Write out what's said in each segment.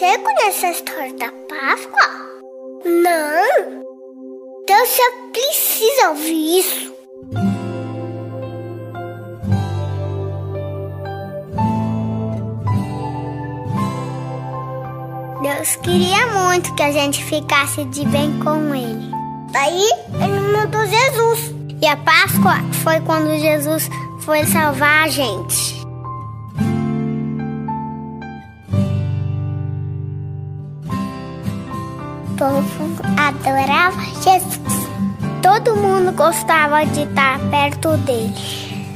Você conhece a história da Páscoa? Não! Então você precisa ouvir isso. Deus queria muito que a gente ficasse de bem com Ele. Daí Ele mandou Jesus. E a Páscoa foi quando Jesus foi salvar a gente. Povo adorava Jesus. Todo mundo gostava de estar perto dele,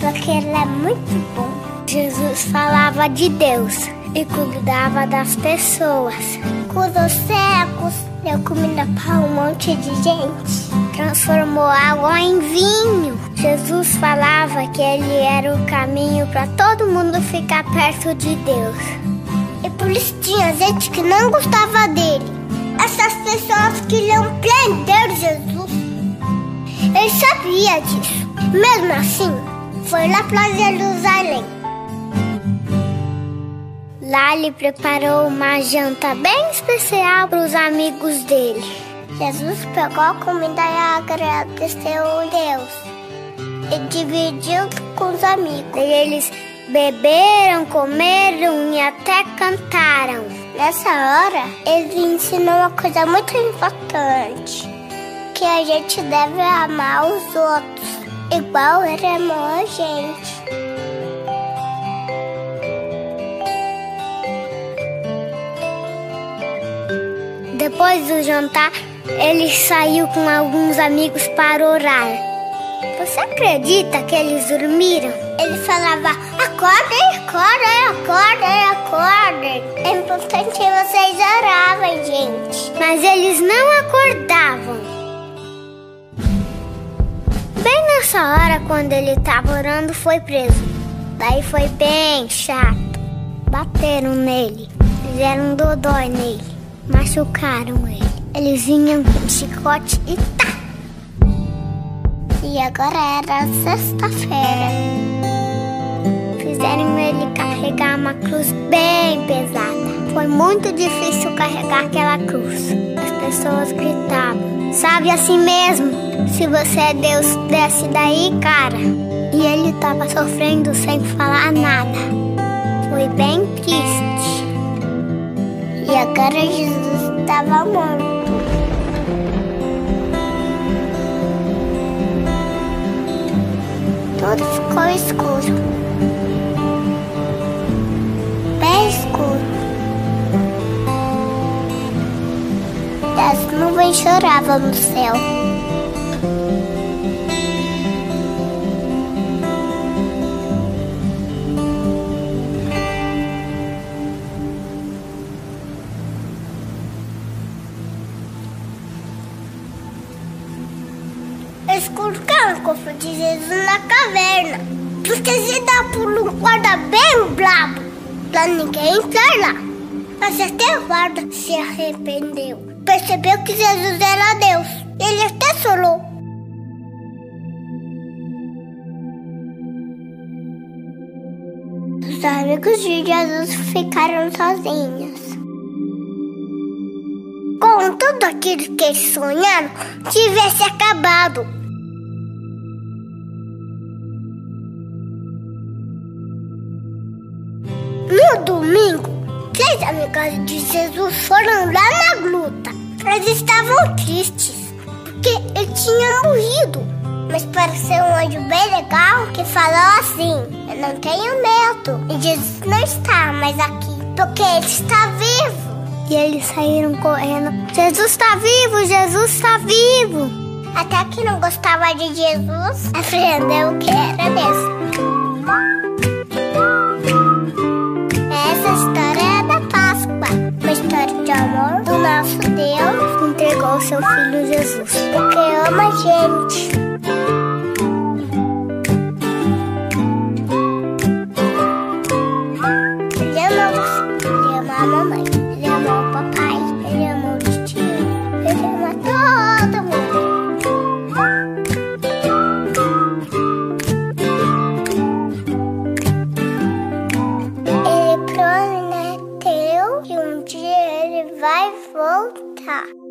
porque ele é muito bom. Jesus falava de Deus e cuidava das pessoas. Curou cegos, deu comida para um monte de gente. Transformou água em vinho. Jesus falava que ele era o caminho para todo mundo ficar perto de Deus. E por isso tinha gente que não gostava dele. Essas pessoas queriam prender Jesus. Ele sabia disso. Mesmo assim, foi lá para Jerusalém. Lá ele preparou uma janta bem especial para os amigos dele. Jesus pegou a comida e agradeceu a Deus. E dividiu com os amigos. E eles beberam, comeram e até cantaram. Nessa hora, ele ensinou uma coisa muito importante: que a gente deve amar os outros, igual ele amou a gente. Depois do jantar, ele saiu com alguns amigos para orar. Você acredita que eles dormiram? Ele falava: acordem, acordem, acordem. É importante que vocês oravam, gente. Mas eles não acordavam. Bem nessa hora, quando ele estava orando, foi preso. Daí foi bem chato. Bateram nele, fizeram um dodói nele machucaram ele. Eles vinham com chicote e tá. E agora era sexta-feira. Fizeram ele carregar uma cruz bem pesada. Foi muito difícil carregar aquela cruz. As pessoas gritavam: Sabe assim mesmo? Se você é Deus, desce daí, cara. E ele estava sofrendo sem falar nada. Foi bem triste. E agora Jesus estava morto. Tudo ficou escuro. As nuvens choravam no céu. Eles colocaram o cofre de Jesus na caverna. Porque se dá por um guarda bem brabo pra ninguém entrar lá. Mas até o guarda se arrependeu. Percebeu que Jesus era Deus. Ele até chorou. Os amigos de Jesus ficaram sozinhos. Como tudo aquilo que eles sonharam tivesse acabado. No domingo, três de Jesus foram lá na gruta. Eles estavam tristes, porque ele tinha morrido. Mas pareceu um anjo bem legal que falou assim: Eu não tenho medo. E Jesus não está mais aqui, porque ele está vivo. E eles saíram correndo: Jesus está vivo, Jesus está vivo. Até que não gostava de Jesus, aprendeu que era mesmo. Jesus, porque ama a gente. Ele ama você, ele ama a mamãe, ele ama o papai, ele ama o tio, ele ama todo mundo. Ele prometeu que um dia vai voltar.